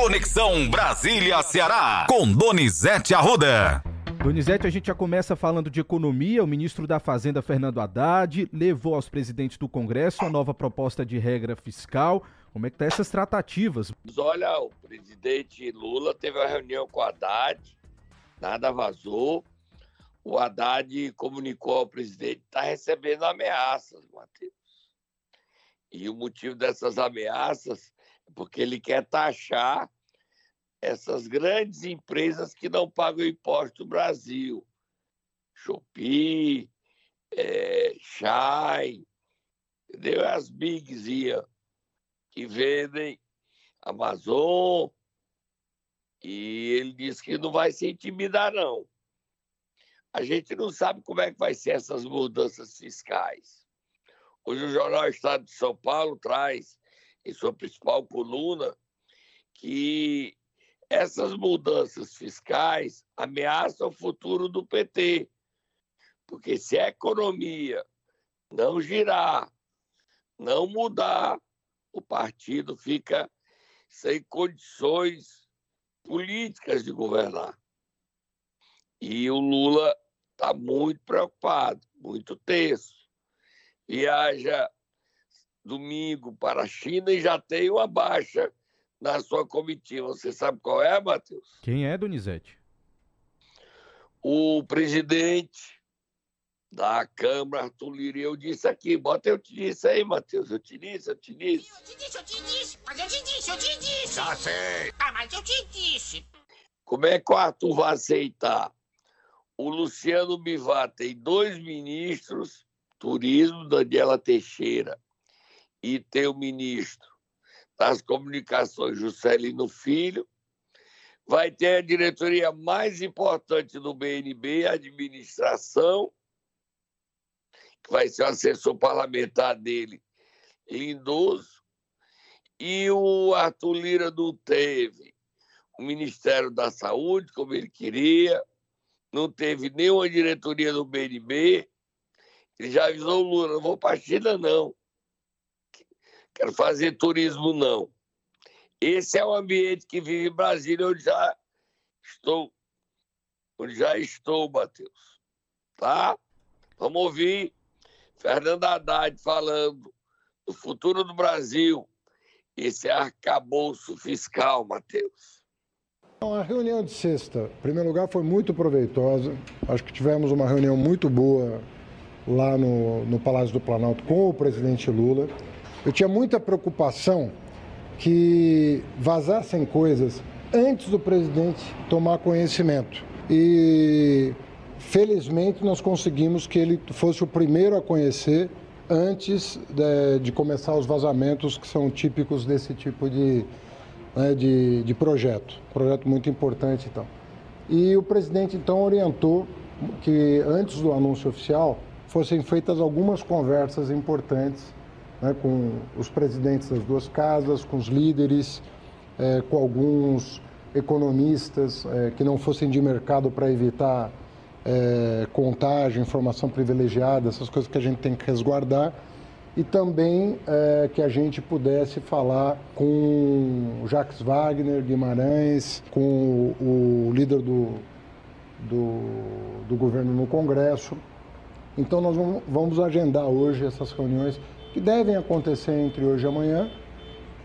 Conexão Brasília-Ceará, com Donizete Arruda. Donizete, a gente já começa falando de economia. O ministro da Fazenda, Fernando Haddad, levou aos presidentes do Congresso a nova proposta de regra fiscal. Como é que tá essas tratativas? Olha, o presidente Lula teve uma reunião com o Haddad, nada vazou. O Haddad comunicou ao presidente que está recebendo ameaças, Matheus. E o motivo dessas ameaças porque ele quer taxar essas grandes empresas que não pagam imposto no Brasil. Shopee, é, Shine, entendeu? As bigs que vendem Amazon. E ele disse que não vai se intimidar, não. A gente não sabe como é que vai ser essas mudanças fiscais. Hoje o Jornal Estado de São Paulo traz, em sua principal coluna, que essas mudanças fiscais ameaçam o futuro do PT. Porque se a economia não girar, não mudar, o partido fica sem condições políticas de governar. E o Lula está muito preocupado, muito tenso. Viaja domingo para a China e já tem uma baixa na sua comitiva. Você sabe qual é, Matheus? Quem é, Donizete? O presidente da Câmara, Arthur Lira, eu disse aqui, bota eu te disse aí, Matheus, eu te disse, eu te disse. Eu te disse, eu te disse, mas eu te disse, eu te disse. Já sei. Ah, mas eu te disse. Como é que o Arthur vai aceitar? O Luciano Bivar tem dois ministros, turismo, Daniela Teixeira, e tem o ministro das Comunicações, Juscelino Filho. Vai ter a diretoria mais importante do BNB, a administração, que vai ser o assessor parlamentar dele, Lindoso. E o Arthur Lira não teve o Ministério da Saúde, como ele queria, não teve nenhuma diretoria do BNB. Ele já avisou o Lula: não vou para a China, não quero fazer turismo, não. Esse é o ambiente que vive Brasília, onde já estou, onde já estou, Matheus. Tá? Vamos ouvir Fernando Haddad falando do futuro do Brasil. Esse arcabouço fiscal, Matheus. A reunião de sexta, em primeiro lugar, foi muito proveitosa. Acho que tivemos uma reunião muito boa lá no, no Palácio do Planalto com o presidente Lula. Eu tinha muita preocupação que vazassem coisas antes do presidente tomar conhecimento. E felizmente nós conseguimos que ele fosse o primeiro a conhecer antes de, de começar os vazamentos que são típicos desse tipo de, né, de, de projeto. Projeto muito importante então. E o presidente então orientou que antes do anúncio oficial fossem feitas algumas conversas importantes né, com os presidentes das duas casas, com os líderes, é, com alguns economistas é, que não fossem de mercado para evitar é, contágio, informação privilegiada, essas coisas que a gente tem que resguardar. E também é, que a gente pudesse falar com Jacques Wagner Guimarães, com o, o líder do, do, do governo no Congresso. Então, nós vamos agendar hoje essas reuniões que devem acontecer entre hoje e amanhã.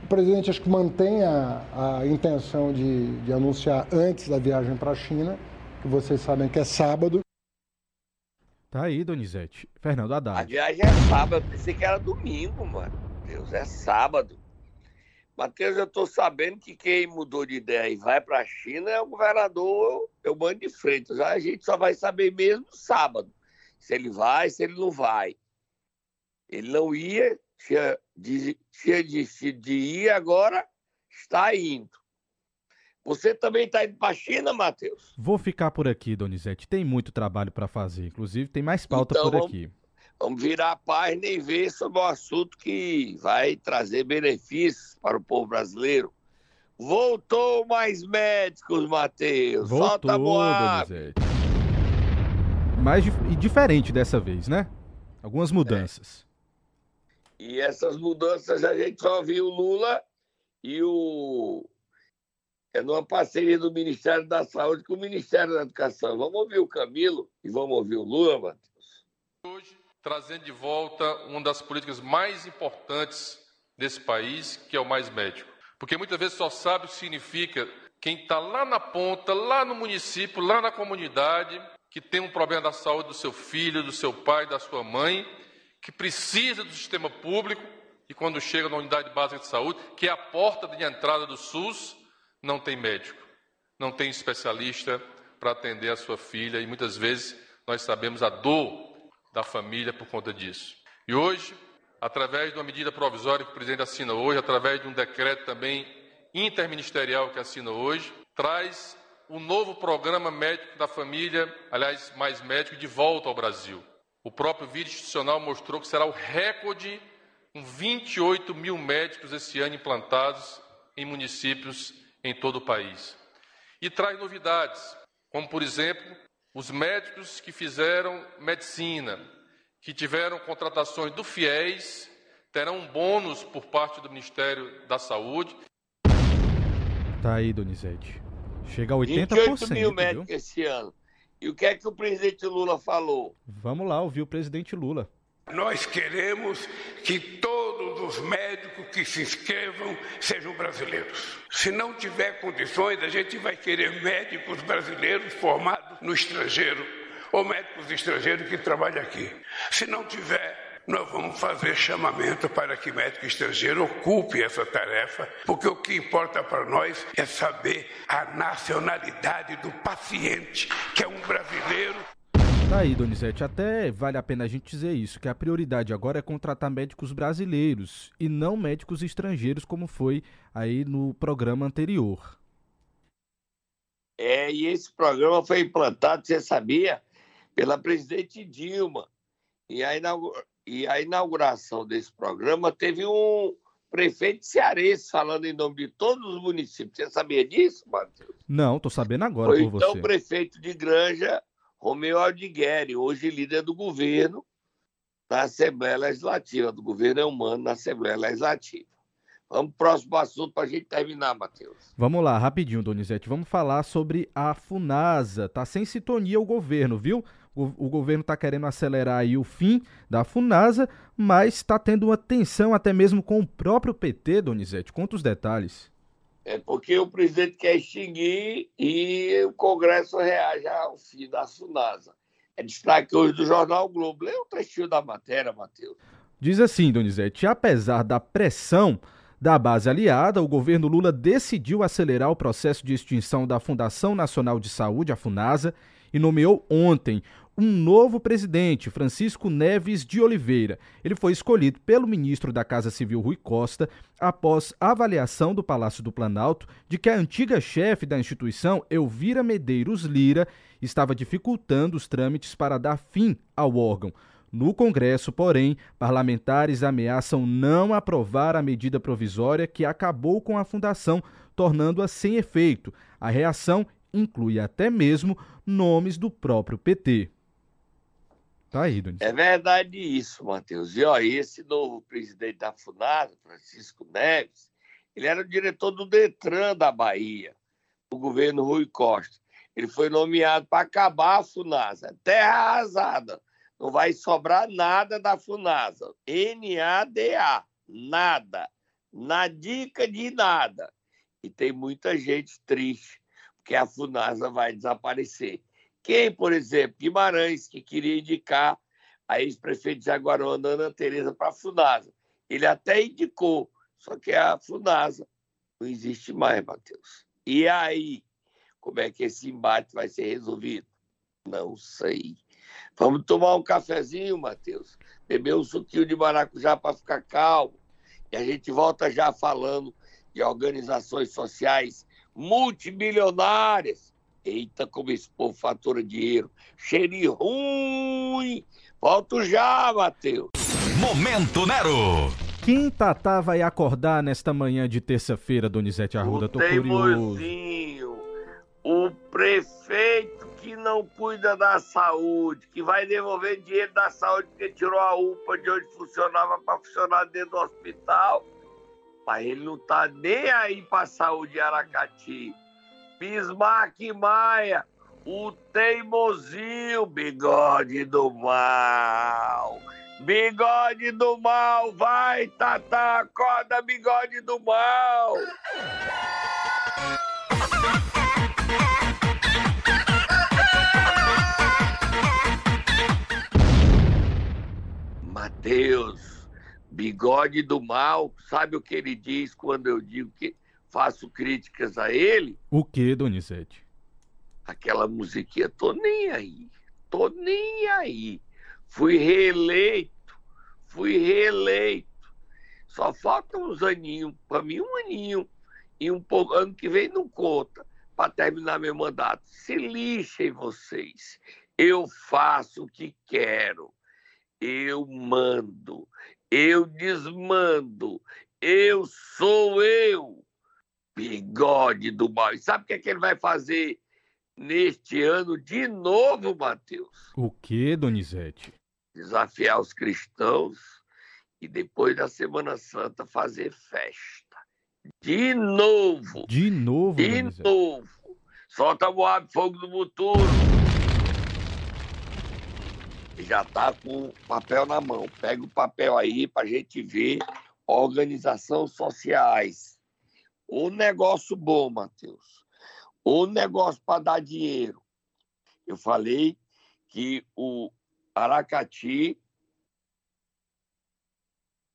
O presidente acho que mantém a, a intenção de, de anunciar antes da viagem para a China, que vocês sabem que é sábado. Tá aí, Donizete. Fernando Haddad. A viagem é sábado, pensei que era domingo, mano. Deus, é sábado. Matheus, eu tô sabendo que quem mudou de ideia e vai para a China é o governador Eubano de Freitas. A gente só vai saber mesmo sábado. Se ele vai, se ele não vai. Ele não ia, tinha, tinha decidido de ir, agora está indo. Você também está indo para a China, Matheus? Vou ficar por aqui, Donizete. Tem muito trabalho para fazer. Inclusive, tem mais pauta então, por vamos, aqui. Vamos virar a página e ver sobre o assunto que vai trazer benefícios para o povo brasileiro. Voltou mais médicos, Matheus. Voltou, Solta a Donizete. Mais e diferente dessa vez, né? Algumas mudanças. É. E essas mudanças a gente só viu o Lula e o é numa parceria do Ministério da Saúde com o Ministério da Educação. Vamos ouvir o Camilo e vamos ouvir o Lula, Matheus. Hoje, trazendo de volta uma das políticas mais importantes desse país, que é o Mais Médico. Porque muitas vezes só sabe o que significa quem está lá na ponta, lá no município, lá na comunidade, que tem um problema da saúde do seu filho, do seu pai, da sua mãe, que precisa do sistema público e quando chega na unidade básica de saúde, que é a porta de entrada do SUS, não tem médico, não tem especialista para atender a sua filha e muitas vezes nós sabemos a dor da família por conta disso. E hoje, através de uma medida provisória que o presidente assina hoje, através de um decreto também interministerial que assina hoje, traz o novo programa médico da família, aliás, mais médico, de volta ao Brasil. O próprio vídeo institucional mostrou que será o recorde com 28 mil médicos esse ano implantados em municípios em todo o país. E traz novidades, como, por exemplo, os médicos que fizeram medicina, que tiveram contratações do FIES, terão um bônus por parte do Ministério da Saúde. Tá aí, Donizete. Chega a 80%. 28 mil médicos viu? esse ano. E o que é que o presidente Lula falou? Vamos lá ouvir o presidente Lula. Nós queremos que todos os médicos que se inscrevam sejam brasileiros. Se não tiver condições, a gente vai querer médicos brasileiros formados no estrangeiro ou médicos estrangeiros que trabalham aqui. Se não tiver, nós vamos fazer chamamento para que médico estrangeiro ocupe essa tarefa, porque o que importa para nós é saber a nacionalidade do paciente, que é um brasileiro Tá aí, Donizete, até vale a pena a gente dizer isso, que a prioridade agora é contratar médicos brasileiros e não médicos estrangeiros, como foi aí no programa anterior. É, e esse programa foi implantado, você sabia, pela presidente Dilma. E a, e a inauguração desse programa teve um prefeito cearense falando em nome de todos os municípios. Você sabia disso, Matheus? Não, tô sabendo agora foi, por então, você. Então, prefeito de Granja Romeu Aldigueri, hoje líder do governo na Assembleia Legislativa, do governo é humano na Assembleia Legislativa. Vamos pro próximo assunto para a gente terminar, Matheus. Vamos lá, rapidinho, Donizete. Vamos falar sobre a FUNASA. Tá sem sintonia o governo, viu? O, o governo está querendo acelerar aí o fim da FUNASA, mas está tendo uma tensão até mesmo com o próprio PT, Donizete. Conta os detalhes. É porque o presidente quer extinguir e o Congresso reage ao fim da SUNASA. É destaque hoje do jornal o Globo. Lê um trechinho da matéria, Matheus. Diz assim, Donizete, apesar da pressão da base aliada, o governo Lula decidiu acelerar o processo de extinção da Fundação Nacional de Saúde, a FUNASA, e nomeou ontem um novo presidente, Francisco Neves de Oliveira. Ele foi escolhido pelo ministro da Casa Civil, Rui Costa, após avaliação do Palácio do Planalto de que a antiga chefe da instituição, Elvira Medeiros Lira, estava dificultando os trâmites para dar fim ao órgão. No Congresso, porém, parlamentares ameaçam não aprovar a medida provisória que acabou com a fundação, tornando-a sem efeito. A reação inclui até mesmo nomes do próprio PT. Tá aí. É verdade isso, Matheus. E ó, esse novo presidente da FUNASA, Francisco Neves, ele era o diretor do Detran da Bahia, do governo Rui Costa. Ele foi nomeado para acabar a FUNASA. Terra arrasada. Não vai sobrar nada da FUNASA. N-A-D-A. Nada. Na dica de nada. E tem muita gente triste, porque a FUNASA vai desaparecer. Quem, por exemplo, Guimarães, que queria indicar a ex-prefeita de Jaguarona, Ana Tereza, para a FUNASA. Ele até indicou, só que a FUNASA não existe mais, Matheus. E aí, como é que esse embate vai ser resolvido? Não sei. Vamos tomar um cafezinho, Matheus. Beber um suquinho de maracujá para ficar calmo. E a gente volta já falando de organizações sociais multimilionárias Eita, como esse povo fatura dinheiro. Cheirinho ruim. Volto já, Matheus. Momento Nero. Quem Tatá vai acordar nesta manhã de terça-feira, Donizete Arruda? O Tô curioso. O prefeito que não cuida da saúde, que vai devolver dinheiro da saúde porque tirou a UPA de onde funcionava para funcionar dentro do hospital. Mas ele não tá nem aí para a saúde de Aracati Bismarck Maia, o teimosinho, bigode do mal. Bigode do mal, vai, Tata, acorda, bigode do mal. Mateus, bigode do mal, sabe o que ele diz quando eu digo que faço críticas a ele? O que, Donizete? Aquela musiquinha, tô nem aí, tô nem aí. Fui reeleito, fui reeleito. Só falta uns aninhos, para mim um aninho, e um pouco, ano que vem não conta, para terminar meu mandato. Se lixem vocês, eu faço o que quero eu mando, eu desmando, eu sou eu. Bigode do mal. E sabe o que, é que ele vai fazer neste ano de novo, Mateus? O que, Donizete? Desafiar os cristãos e depois da Semana Santa fazer festa. De novo. De novo, De Donizete. novo. Solta o fogo do futuro já está com o papel na mão. Pega o papel aí para a gente ver organizações sociais. O negócio bom, Matheus. O negócio para dar dinheiro. Eu falei que o Aracati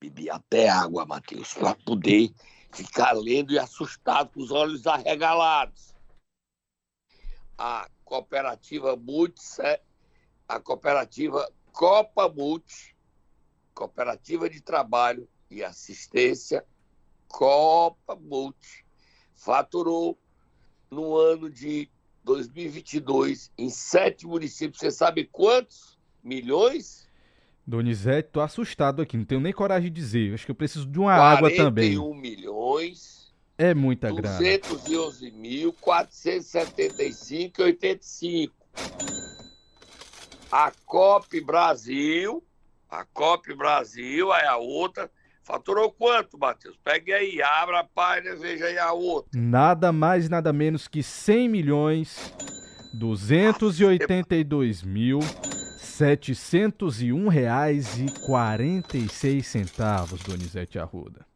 bebia até água, Matheus, para poder ficar lendo e assustado com os olhos arregalados. A cooperativa Multi a cooperativa Copa Multi, Cooperativa de Trabalho e Assistência Copa Multi, faturou no ano de 2022 em sete municípios. Você sabe quantos milhões? Donizete, tô assustado aqui, não tenho nem coragem de dizer. Acho que eu preciso de uma água também. 41 milhões. É muita grana. 211 mil, 475 e 85 a COP Brasil, a COP Brasil, aí a outra, faturou quanto, Matheus? Pegue aí, abra a página, veja aí a outra. Nada mais, nada menos que 100 milhões 282 mil 701 reais e 46 centavos, Donizete Arruda.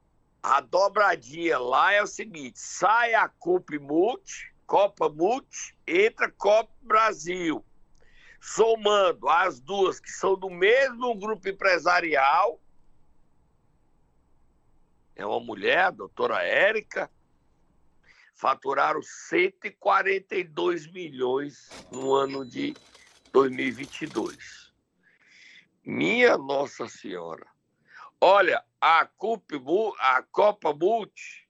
A dobradinha lá é o seguinte, sai a COP Multi, Copa Multi, entra COP Brasil somando as duas que são do mesmo grupo empresarial, é uma mulher, a doutora Érica, faturaram 142 milhões no ano de 2022. Minha Nossa Senhora. Olha, a, a Copa Multi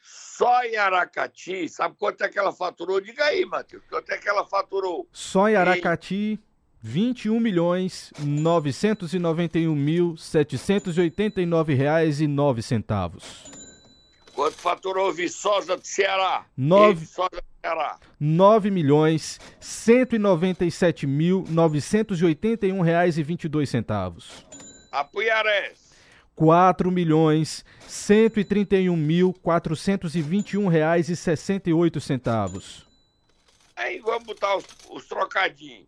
só em Aracati, sabe quanto é que ela faturou? Diga aí, Matheus, quanto é que ela faturou? Só em Aracati, 21 milhões 991 mil 789 reais e 9 centavos. Quanto faturou Viçosa do Ceará? 9, Viçosa do Ceará. 9 milhões 197 mil 981 reais e 22 centavos. Apuiarés. 4 milhões 131 mil 421 reais e 68 centavos. Aí vamos botar os, os trocadinhos.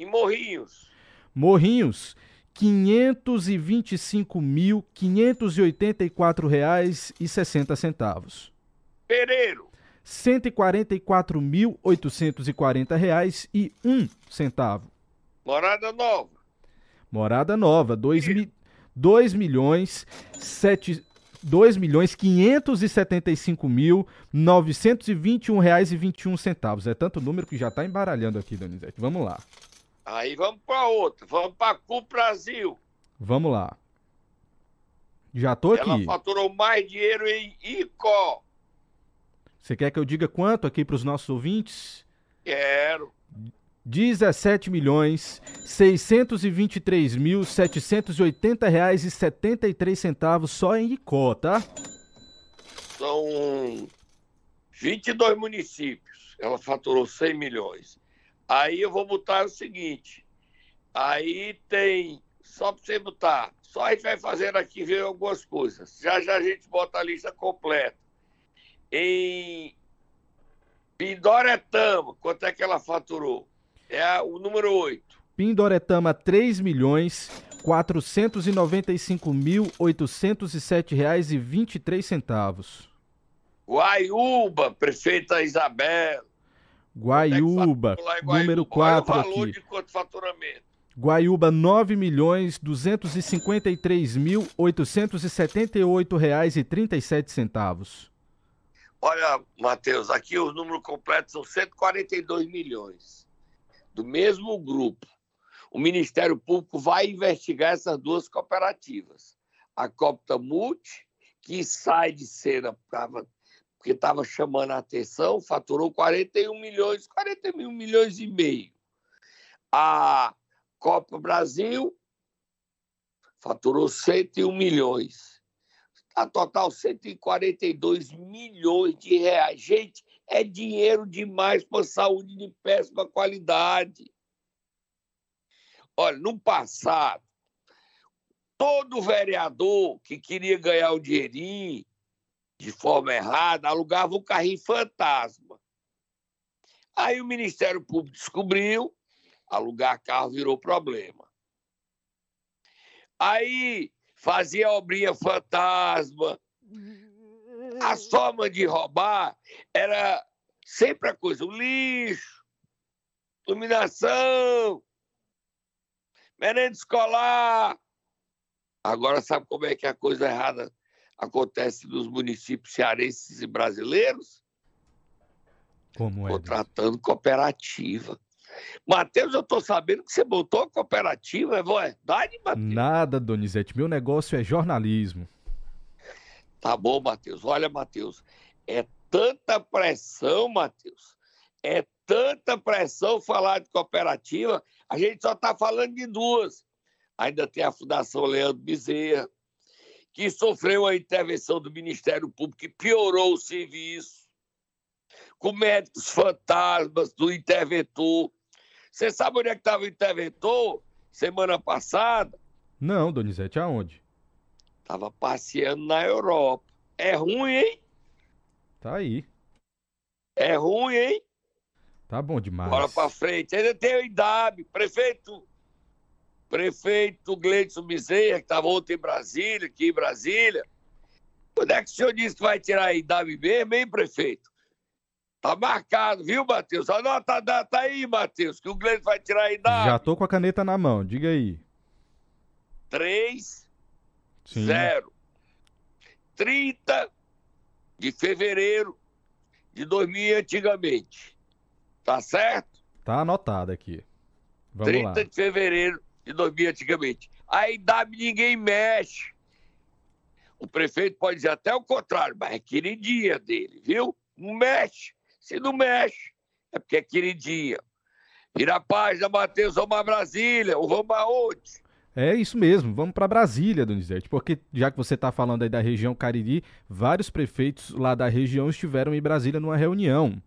E Morrinhos? Morrinhos, 525 mil 584 reais e 60 centavos. Pereiro? 144 mil 840 reais e 1 centavo. Morada Nova? Morada Nova, 2 mil 2 milhões 7 2 milhões 575 mil 921 reais e 21 centavos. É tanto número que já está embaralhando aqui, Donizete. Vamos lá. Aí vamos para outra. Vamos para CU Brasil. Vamos lá. Já tô aqui. Ela faturou mais dinheiro em ICO. Você quer que eu diga quanto aqui para os nossos ouvintes? Quero. 17 milhões 623 mil 780 reais e 73 centavos só em Icó, tá? São 22 municípios. Ela faturou 100 milhões. Aí eu vou botar o seguinte. Aí tem, só para você botar, só a gente vai fazendo aqui ver algumas coisas. Já já a gente bota a lista completa. Em Pindoretama, quanto é que ela faturou? É a, o número 8. Pindoretama, 3 milhões 495.807 reais e 23 centavos. Guaiúba, prefeita Isabel. Guaiúba, número 4 Qual é o valor aqui. de quanto faturamento? Guaiúba, 9 milhões 253.878 reais e 37 centavos. Olha, Matheus, aqui os números completos são 142 milhões. Do mesmo grupo. O Ministério Público vai investigar essas duas cooperativas. A Copta Multi, que sai de cena tava, porque estava chamando a atenção, faturou 41 milhões, 41 milhões e meio. A Copa Brasil faturou 101 milhões. A total 142 milhões de reais. Gente, é dinheiro demais para saúde de péssima qualidade. Olha, no passado, todo vereador que queria ganhar o dinheirinho de forma errada alugava um carrinho fantasma. Aí o Ministério Público descobriu, alugar carro virou problema. Aí fazia obrinha fantasma. A forma de roubar era sempre a coisa, o lixo, iluminação, merenda escolar. Agora sabe como é que a coisa errada acontece nos municípios cearenses e brasileiros? Como é? Contratando cooperativa. Matheus, eu estou sabendo que você botou a cooperativa, é verdade, Matheus? Nada, Donizete. Meu negócio é jornalismo. Tá bom, Matheus. Olha, Matheus, é tanta pressão, Matheus. É tanta pressão falar de cooperativa. A gente só está falando de duas. Ainda tem a Fundação Leandro Bezerra, que sofreu a intervenção do Ministério Público e piorou o serviço. Com médicos fantasmas do interventor. Você sabe onde é que estava o interventor semana passada? Não, Donizete, aonde? Estava passeando na Europa. É ruim, hein? Tá aí. É ruim, hein? Tá bom demais. Bora pra frente. Ainda tem o IDAB, prefeito. Prefeito Gleidson Bezerra, que estava ontem em Brasília, aqui em Brasília. Quando é que o senhor disse que vai tirar a IDAB mesmo, hein, prefeito? Tá marcado, viu, Matheus? Anota a data aí, Matheus, que o Gleidson vai tirar a IDAB. Já tô com a caneta na mão, diga aí. 3, Sim. 0. 30 de fevereiro de 2000 antigamente. Tá certo? Tá anotado aqui. Vamos 30 lá. de fevereiro de 2000 antigamente. A IDAB ninguém mexe. O prefeito pode dizer até o contrário, mas é queridinha dele, viu? Não mexe. Se não mexe, é porque é queridinha. Vira a página, Matheus, vamos a Brasília, ou vamos aonde? É isso mesmo, vamos para Brasília, Donizete, porque já que você está falando aí da região Cariri, vários prefeitos lá da região estiveram em Brasília numa reunião.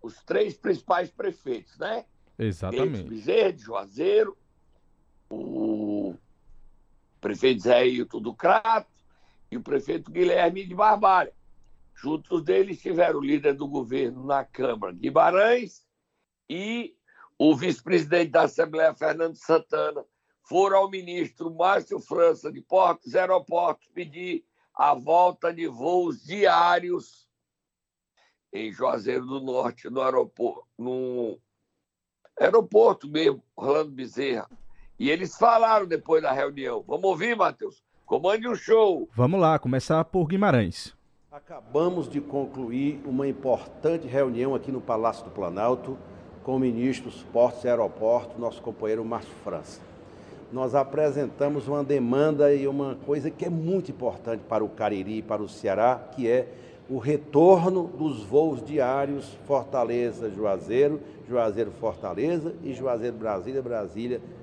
Os três principais prefeitos, né? Exatamente. Bezerra, de Juazeiro, o prefeito Zé Hilton do Crato e o prefeito Guilherme de Barbalha. Juntos deles estiveram o líder do governo na Câmara, Guimarães, e o vice-presidente da Assembleia, Fernando Santana, foram ao ministro Márcio França de Portos e Aeroportos pedir a volta de voos diários em Juazeiro do Norte, no aeroporto, no aeroporto mesmo, Orlando Bezerra. E eles falaram depois da reunião. Vamos ouvir, Matheus? Comande o um show. Vamos lá, começar por Guimarães. Acabamos de concluir uma importante reunião aqui no Palácio do Planalto com o ministro dos Portos e Aeroportos, nosso companheiro Márcio França. Nós apresentamos uma demanda e uma coisa que é muito importante para o Cariri e para o Ceará, que é o retorno dos voos diários Fortaleza-Juazeiro, Juazeiro-Fortaleza e Juazeiro-Brasília, Brasília-Juazeiro.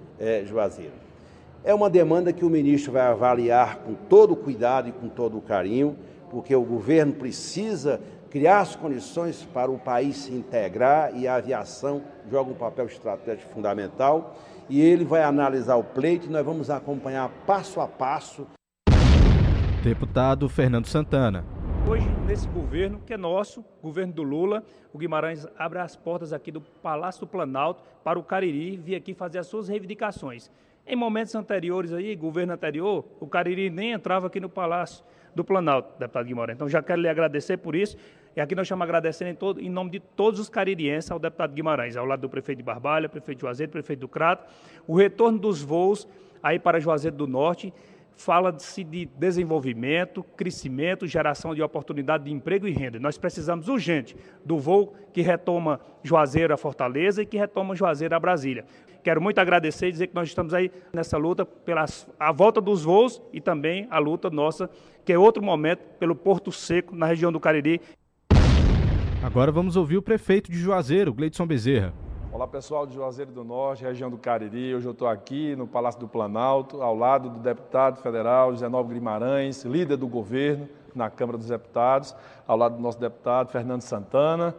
É uma demanda que o ministro vai avaliar com todo o cuidado e com todo o carinho, porque o governo precisa criar as condições para o país se integrar e a aviação joga um papel estratégico fundamental. E ele vai analisar o pleito e nós vamos acompanhar passo a passo. Deputado Fernando Santana. Hoje, nesse governo, que é nosso, governo do Lula, o Guimarães abre as portas aqui do Palácio do Planalto para o Cariri vir aqui fazer as suas reivindicações. Em momentos anteriores aí, governo anterior, o Cariri nem entrava aqui no Palácio do Planalto, deputado Guimarães. Então já quero lhe agradecer por isso. E aqui nós estamos agradecendo em, todo, em nome de todos os caririenses ao deputado Guimarães, ao lado do prefeito de Barbalha, prefeito de Juazeiro, prefeito do Crato, o retorno dos voos aí para Juazeiro do Norte fala-se de desenvolvimento, crescimento, geração de oportunidade de emprego e renda. Nós precisamos urgente do voo que retoma Juazeiro a Fortaleza e que retoma Juazeiro a Brasília. Quero muito agradecer e dizer que nós estamos aí nessa luta pela a volta dos voos e também a luta nossa, que é outro momento, pelo Porto Seco, na região do Cariri. Agora vamos ouvir o prefeito de Juazeiro, Gleidson Bezerra. Olá pessoal de Juazeiro do Norte, região do Cariri. Hoje eu estou aqui no Palácio do Planalto, ao lado do deputado federal José Nobre Guimarães, líder do governo na Câmara dos Deputados, ao lado do nosso deputado Fernando Santana,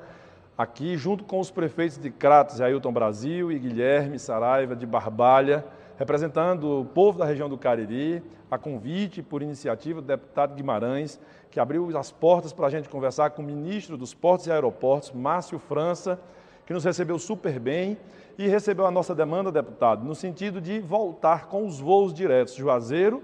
aqui junto com os prefeitos de Cratos, Ailton Brasil e Guilherme Saraiva de Barbalha, representando o povo da região do Cariri, a convite por iniciativa do deputado Guimarães, que abriu as portas para a gente conversar com o ministro dos Portos e Aeroportos, Márcio França, que nos recebeu super bem e recebeu a nossa demanda, deputado, no sentido de voltar com os voos diretos Juazeiro,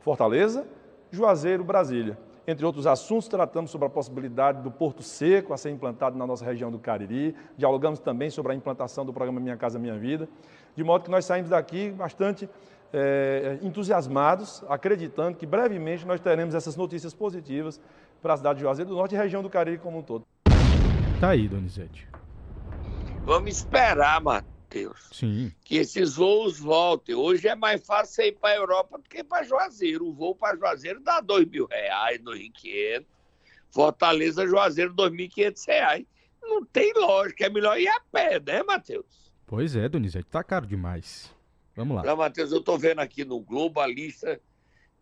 Fortaleza, Juazeiro, Brasília. Entre outros assuntos, tratamos sobre a possibilidade do Porto Seco a ser implantado na nossa região do Cariri, dialogamos também sobre a implantação do programa Minha Casa Minha Vida, de modo que nós saímos daqui bastante é, entusiasmados, acreditando que brevemente nós teremos essas notícias positivas para a cidade de Juazeiro do Norte e região do Cariri como um todo. Tá aí, Donizete. Vamos esperar, Matheus. Sim. Que esses voos voltem. Hoje é mais fácil ir para a Europa do que para Juazeiro. O voo para Juazeiro dá dois mil reais, dois mil quinhentos. Fortaleza, Juazeiro, dois mil quinhentos reais. Não tem lógica, é melhor ir a pé, né, Matheus? Pois é, Donizete, tá caro demais. Vamos lá. Não, Matheus, eu estou vendo aqui no Globo a lista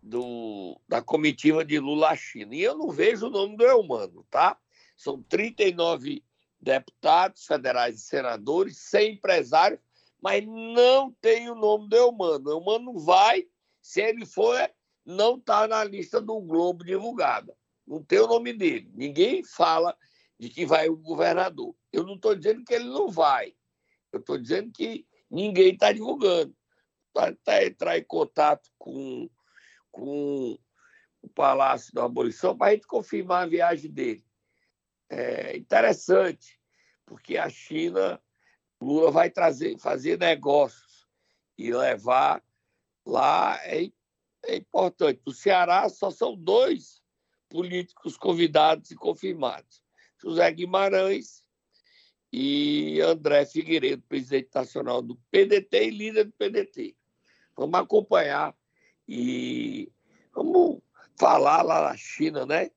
do, da comitiva de Lula à China. E eu não vejo o nome do Elmano, tá? São 39 deputados federais e senadores, 100 empresários, mas não tem o nome do Eumano. O Eumano vai, se ele for, não está na lista do Globo divulgada. Não tem o nome dele. Ninguém fala de que vai o governador. Eu não estou dizendo que ele não vai. Eu estou dizendo que ninguém está divulgando. Para entrar em contato com, com o Palácio da Abolição para a gente confirmar a viagem dele é interessante, porque a China, Lula vai trazer, fazer negócios e levar lá é, é importante. No Ceará só são dois políticos convidados e confirmados: José Guimarães e André Figueiredo, presidente nacional do PDT e líder do PDT. Vamos acompanhar e vamos falar lá na China, né?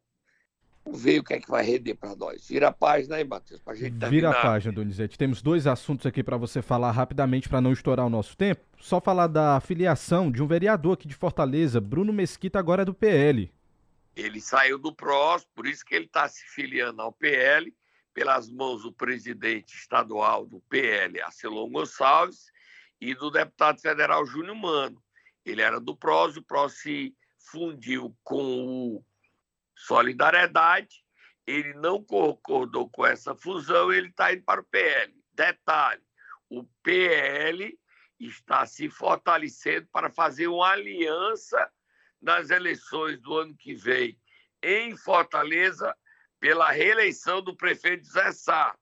Vamos ver o que é que vai render para nós. Vira a página aí, Matheus, para a gente terminar. Vira a página, Donizete. Temos dois assuntos aqui para você falar rapidamente para não estourar o nosso tempo. Só falar da filiação de um vereador aqui de Fortaleza, Bruno Mesquita, agora é do PL. Ele saiu do PROS, por isso que ele está se filiando ao PL, pelas mãos do presidente estadual do PL, Arcelon Gonçalves, e do deputado federal Júnior Mano. Ele era do PROS, o PROS se fundiu com o Solidariedade, ele não concordou com essa fusão, ele está indo para o PL. Detalhe: o PL está se fortalecendo para fazer uma aliança nas eleições do ano que vem em Fortaleza pela reeleição do prefeito Zé Sá.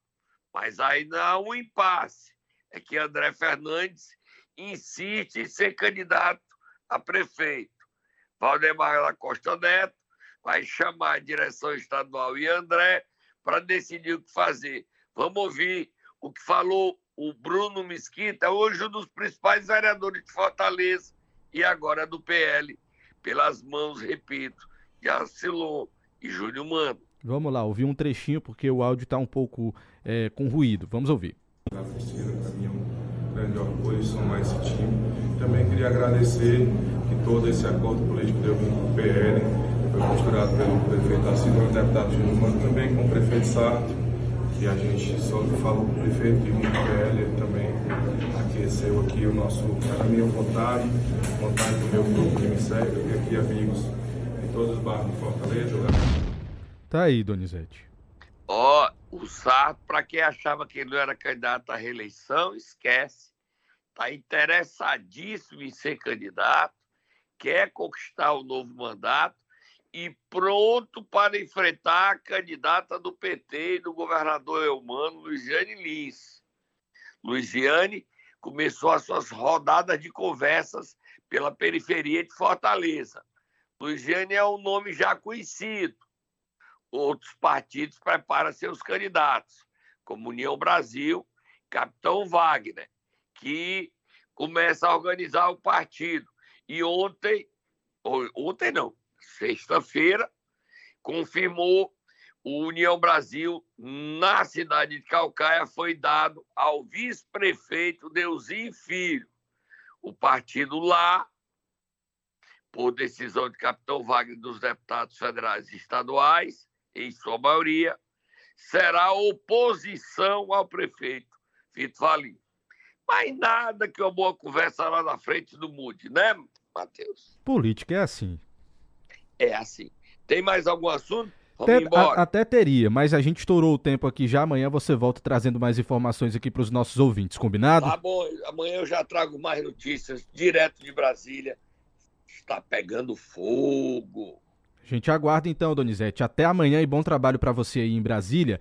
Mas ainda há um impasse. É que André Fernandes insiste em ser candidato a prefeito. Valdemar da Costa Neto vai chamar a direção estadual e André para decidir o que fazer. Vamos ouvir o que falou o Bruno Mesquita, hoje um dos principais vereadores de Fortaleza e agora do PL, pelas mãos, repito, de Arcelon e Júlio Mano. Vamos lá, ouvir um trechinho porque o áudio está um pouco é, com ruído. Vamos ouvir. Para mim é um grande orgulho somar esse time. Também queria agradecer que todo esse acordo político deu com o PL foi costurado pelo prefeito Assis, o deputado Júnior Mano, também com o prefeito Sarto, que a gente só falou com o prefeito e com o PL, ele também aqueceu aqui o nosso, a minha vontade, vontade do meu grupo que me segue, aqui amigos de todos os bairros de Fortaleza. Tá aí, Donizete. Ó, o Sarto, para quem achava que ele não era candidato à reeleição, esquece. Está interessadíssimo em ser candidato, quer conquistar o novo mandato e pronto para enfrentar a candidata do PT e do governador Eumano, Luiziane Lins. Luiziane começou as suas rodadas de conversas pela periferia de Fortaleza. Luiziane é um nome já conhecido. Outros partidos preparam seus candidatos, como União Brasil, Capitão Wagner, que começa a organizar o partido. E ontem, ontem não, sexta-feira, confirmou o União Brasil na cidade de Calcaia foi dado ao vice-prefeito Deusinho Filho. O partido lá, por decisão de capitão Wagner dos deputados federais e estaduais, em sua maioria, será oposição ao prefeito Fito Valim. Mas nada que uma boa conversa lá na frente não mude, né, Matheus? Política é assim. É assim. Tem mais algum assunto? Até, a, até teria, mas a gente estourou o tempo aqui já. Amanhã você volta trazendo mais informações aqui para os nossos ouvintes, combinado? Tá bom, amanhã eu já trago mais notícias direto de Brasília. Está pegando fogo. A gente aguarda então, Donizete. Até amanhã e bom trabalho para você aí em Brasília.